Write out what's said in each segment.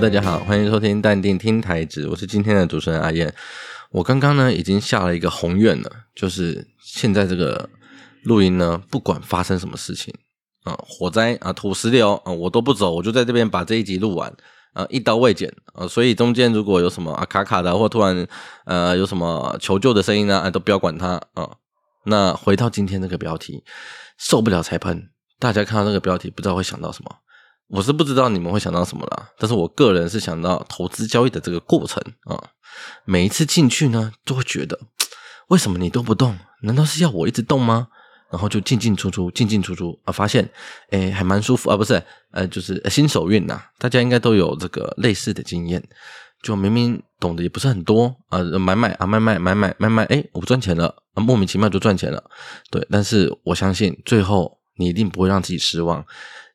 大家好，欢迎收听淡定听台子，我是今天的主持人阿燕。我刚刚呢已经下了一个宏愿了，就是现在这个录音呢，不管发生什么事情啊，火灾啊、土石流啊，我都不走，我就在这边把这一集录完啊，一刀未剪啊。所以中间如果有什么啊卡卡的，或突然呃有什么求救的声音呢，啊，都不要管它啊。那回到今天这个标题，受不了才喷。大家看到这个标题，不知道会想到什么？我是不知道你们会想到什么啦，但是我个人是想到投资交易的这个过程啊，每一次进去呢，都会觉得为什么你都不动？难道是要我一直动吗？然后就进进出出，进进出出啊，发现诶还蛮舒服啊，不是呃，就是新手运呐，大家应该都有这个类似的经验，就明明懂得也不是很多啊，买买啊，卖卖买买买买，诶我不赚钱了啊，莫名其妙就赚钱了，对，但是我相信最后你一定不会让自己失望。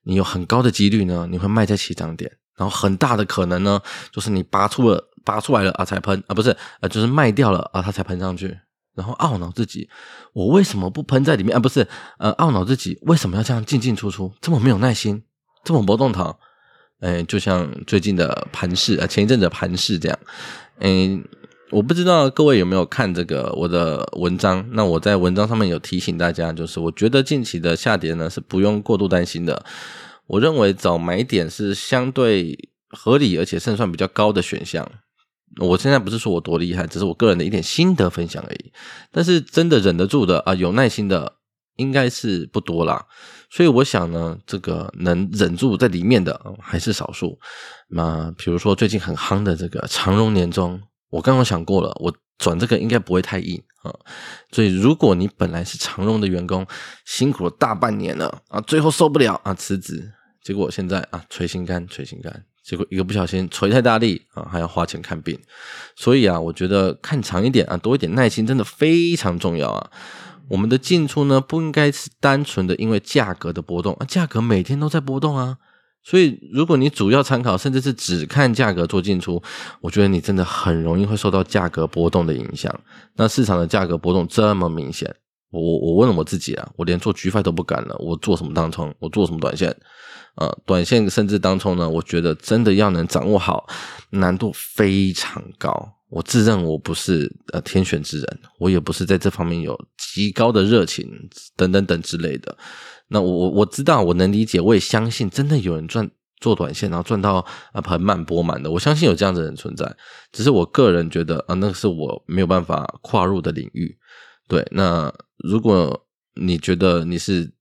你有很高的几率呢，你会卖在起涨点，然后很大的可能呢，就是你拔出了拔出来了啊才喷啊，不是啊，就是卖掉了啊，它才喷上去，然后懊恼自己，我为什么不喷在里面啊？不是呃，懊恼自己为什么要这样进进出出，这么没有耐心，这么不动脑，哎，就像最近的盘势啊，前一阵子的盘势这样，哎。我不知道各位有没有看这个我的文章？那我在文章上面有提醒大家，就是我觉得近期的下跌呢是不用过度担心的。我认为找买点是相对合理而且胜算比较高的选项。我现在不是说我多厉害，只是我个人的一点心得分享而已。但是真的忍得住的啊，有耐心的应该是不多啦。所以我想呢，这个能忍住在里面的还是少数。那比如说最近很夯的这个长荣年终。我刚刚想过了，我转这个应该不会太硬啊，所以如果你本来是长荣的员工，辛苦了大半年了啊，最后受不了啊辞职，结果现在啊捶心肝捶心肝，结果一个不小心捶太大力啊，还要花钱看病，所以啊，我觉得看长一点啊，多一点耐心真的非常重要啊。我们的进出呢，不应该是单纯的因为价格的波动啊，价格每天都在波动啊。所以，如果你主要参考，甚至是只看价格做进出，我觉得你真的很容易会受到价格波动的影响。那市场的价格波动这么明显，我我我问了我自己啊，我连做局块都不敢了，我做什么当冲？我做什么短线？呃，短线甚至当冲呢？我觉得真的要能掌握好，难度非常高。我自认我不是呃天选之人，我也不是在这方面有极高的热情等等等之类的。那我我我知道，我能理解，我也相信，真的有人赚做短线，然后赚到啊盆满钵满的。我相信有这样的人存在，只是我个人觉得啊，那个是我没有办法跨入的领域。对，那如果你觉得你是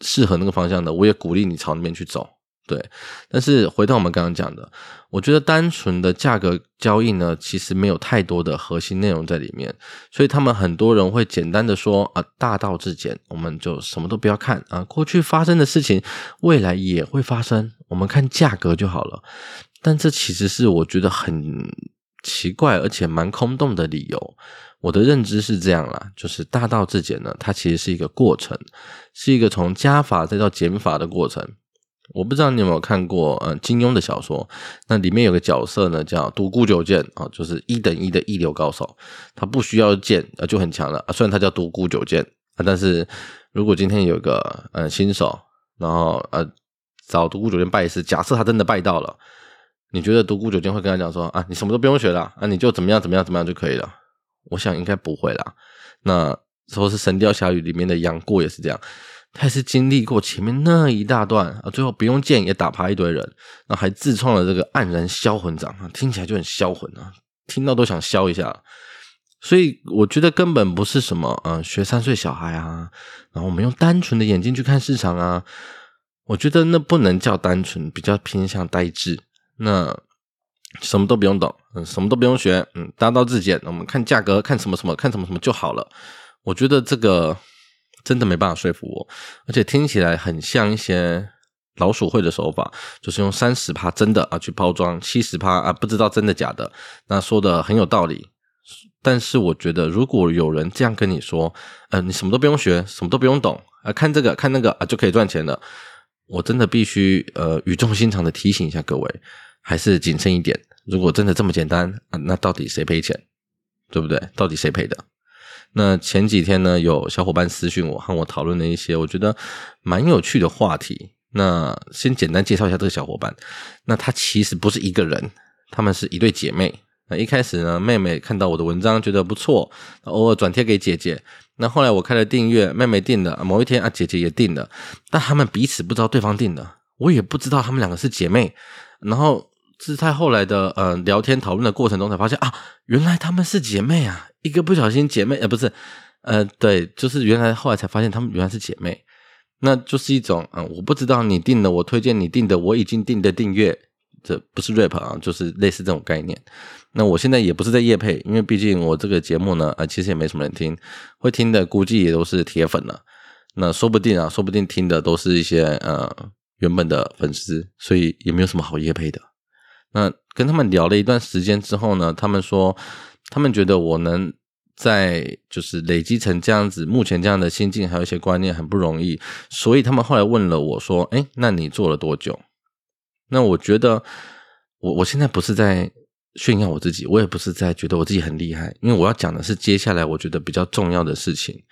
适合那个方向的，我也鼓励你朝那边去走。对，但是回到我们刚刚讲的，我觉得单纯的价格交易呢，其实没有太多的核心内容在里面，所以他们很多人会简单的说啊，大道至简，我们就什么都不要看啊，过去发生的事情，未来也会发生，我们看价格就好了。但这其实是我觉得很奇怪，而且蛮空洞的理由。我的认知是这样啦，就是大道至简呢，它其实是一个过程，是一个从加法再到减法的过程。我不知道你有没有看过，呃，金庸的小说，那里面有个角色呢，叫独孤九剑啊，就是一等一的一流高手，他不需要剑啊就很强了啊。虽然他叫独孤九剑啊，但是如果今天有个呃新手，然后呃找独孤九剑拜师，假设他真的拜到了，你觉得独孤九剑会跟他讲说啊，你什么都不用学了啊，你就怎么样怎么样怎么样就可以了？我想应该不会啦。那说是《神雕侠侣》里面的杨过也是这样。他是经历过前面那一大段啊，最后不用剑也打趴一堆人，然后还自创了这个黯然销魂掌啊，听起来就很销魂啊，听到都想销一下。所以我觉得根本不是什么嗯学三岁小孩啊，然后我们用单纯的眼睛去看市场啊，我觉得那不能叫单纯，比较偏向呆滞。那什么都不用懂，嗯，什么都不用学，嗯，大道至简，我们看价格，看什么什么，看什么什么就好了。我觉得这个。真的没办法说服我，而且听起来很像一些老鼠会的手法，就是用三十趴真的啊去包装七十趴啊不知道真的假的，那说的很有道理。但是我觉得，如果有人这样跟你说，呃，你什么都不用学，什么都不用懂啊，看这个看那个啊就可以赚钱了，我真的必须呃语重心长的提醒一下各位，还是谨慎一点。如果真的这么简单啊，那到底谁赔钱？对不对？到底谁赔的？那前几天呢，有小伙伴私讯我，和我讨论了一些我觉得蛮有趣的话题。那先简单介绍一下这个小伙伴。那他其实不是一个人，他们是一对姐妹。那一开始呢，妹妹看到我的文章觉得不错，偶尔转贴给姐姐。那后来我开了订阅，妹妹订了，某一天啊，姐姐也订了，但他们彼此不知道对方订了，我也不知道他们两个是姐妹。然后是在后来的呃聊天讨论的过程中才发现啊，原来他们是姐妹啊，一个不小心姐妹呃不是呃对，就是原来后来才发现他们原来是姐妹。那就是一种，嗯，我不知道你订的，我推荐你订的，我已经订的订阅，这不是 rap 啊，就是类似这种概念。那我现在也不是在夜配，因为毕竟我这个节目呢，啊，其实也没什么人听，会听的估计也都是铁粉了。那说不定啊，说不定听的都是一些呃原本的粉丝，所以也没有什么好夜配的。那跟他们聊了一段时间之后呢，他们说，他们觉得我能。在就是累积成这样子，目前这样的心境，还有一些观念很不容易，所以他们后来问了我说：“诶，那你做了多久？”那我觉得，我我现在不是在炫耀我自己，我也不是在觉得我自己很厉害，因为我要讲的是接下来我觉得比较重要的事情，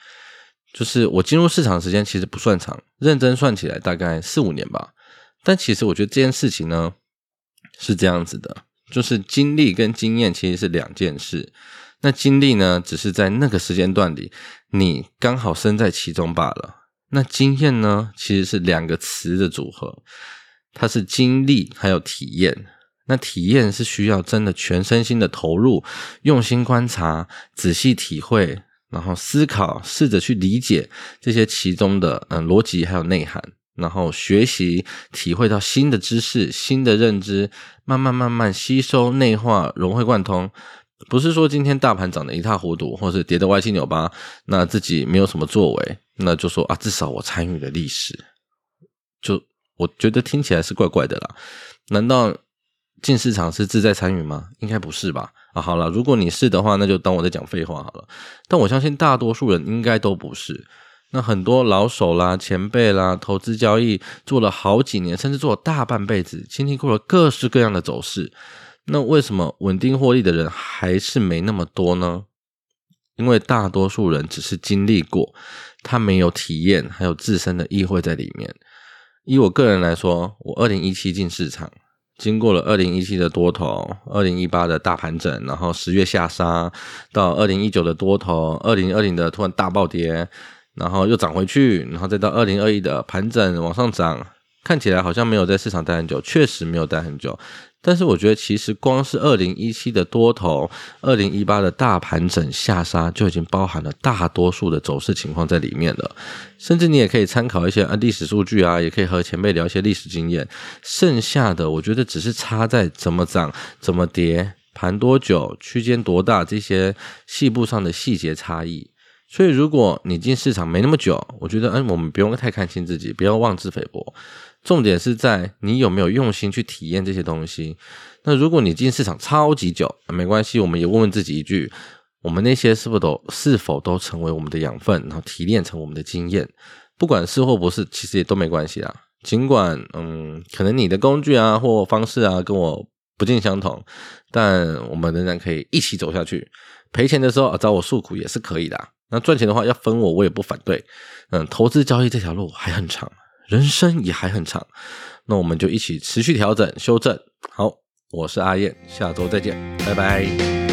就是我进入市场时间其实不算长，认真算起来大概四五年吧。但其实我觉得这件事情呢是这样子的，就是经历跟经验其实是两件事。那经历呢，只是在那个时间段里，你刚好身在其中罢了。那经验呢，其实是两个词的组合，它是经历还有体验。那体验是需要真的全身心的投入，用心观察，仔细体会，然后思考，试着去理解这些其中的嗯逻辑还有内涵，然后学习体会到新的知识、新的认知，慢慢慢慢吸收、内化、融会贯通。不是说今天大盘涨得一塌糊涂，或是跌得歪七扭八，那自己没有什么作为，那就说啊，至少我参与了历史，就我觉得听起来是怪怪的啦。难道进市场是志在参与吗？应该不是吧？啊，好了，如果你是的话，那就当我在讲废话好了。但我相信大多数人应该都不是。那很多老手啦、前辈啦，投资交易做了好几年，甚至做了大半辈子，经历过了各式各样的走势。那为什么稳定获利的人还是没那么多呢？因为大多数人只是经历过，他没有体验，还有自身的意会在里面。以我个人来说，我二零一七进市场，经过了二零一七的多头，二零一八的大盘整，然后十月下杀，到二零一九的多头，二零二零的突然大暴跌，然后又涨回去，然后再到二零二一的盘整往上涨，看起来好像没有在市场待很久，确实没有待很久。但是我觉得，其实光是二零一七的多头，二零一八的大盘整下杀，就已经包含了大多数的走势情况在里面了。甚至你也可以参考一些啊历史数据啊，也可以和前辈聊一些历史经验。剩下的，我觉得只是差在怎么涨、怎么跌、盘多久、区间多大这些细部上的细节差异。所以，如果你进市场没那么久，我觉得，嗯，我们不用太看轻自己，不要妄自菲薄。重点是在你有没有用心去体验这些东西。那如果你进市场超级久，没关系，我们也问问自己一句：我们那些是否都是否都成为我们的养分，然后提炼成我们的经验？不管是或不是，其实也都没关系啊。尽管嗯，可能你的工具啊或方式啊跟我不尽相同，但我们仍然可以一起走下去。赔钱的时候，找我诉苦也是可以的。那赚钱的话要分我，我也不反对。嗯，投资交易这条路还很长。人生也还很长，那我们就一起持续调整、修正。好，我是阿燕，下周再见，拜拜。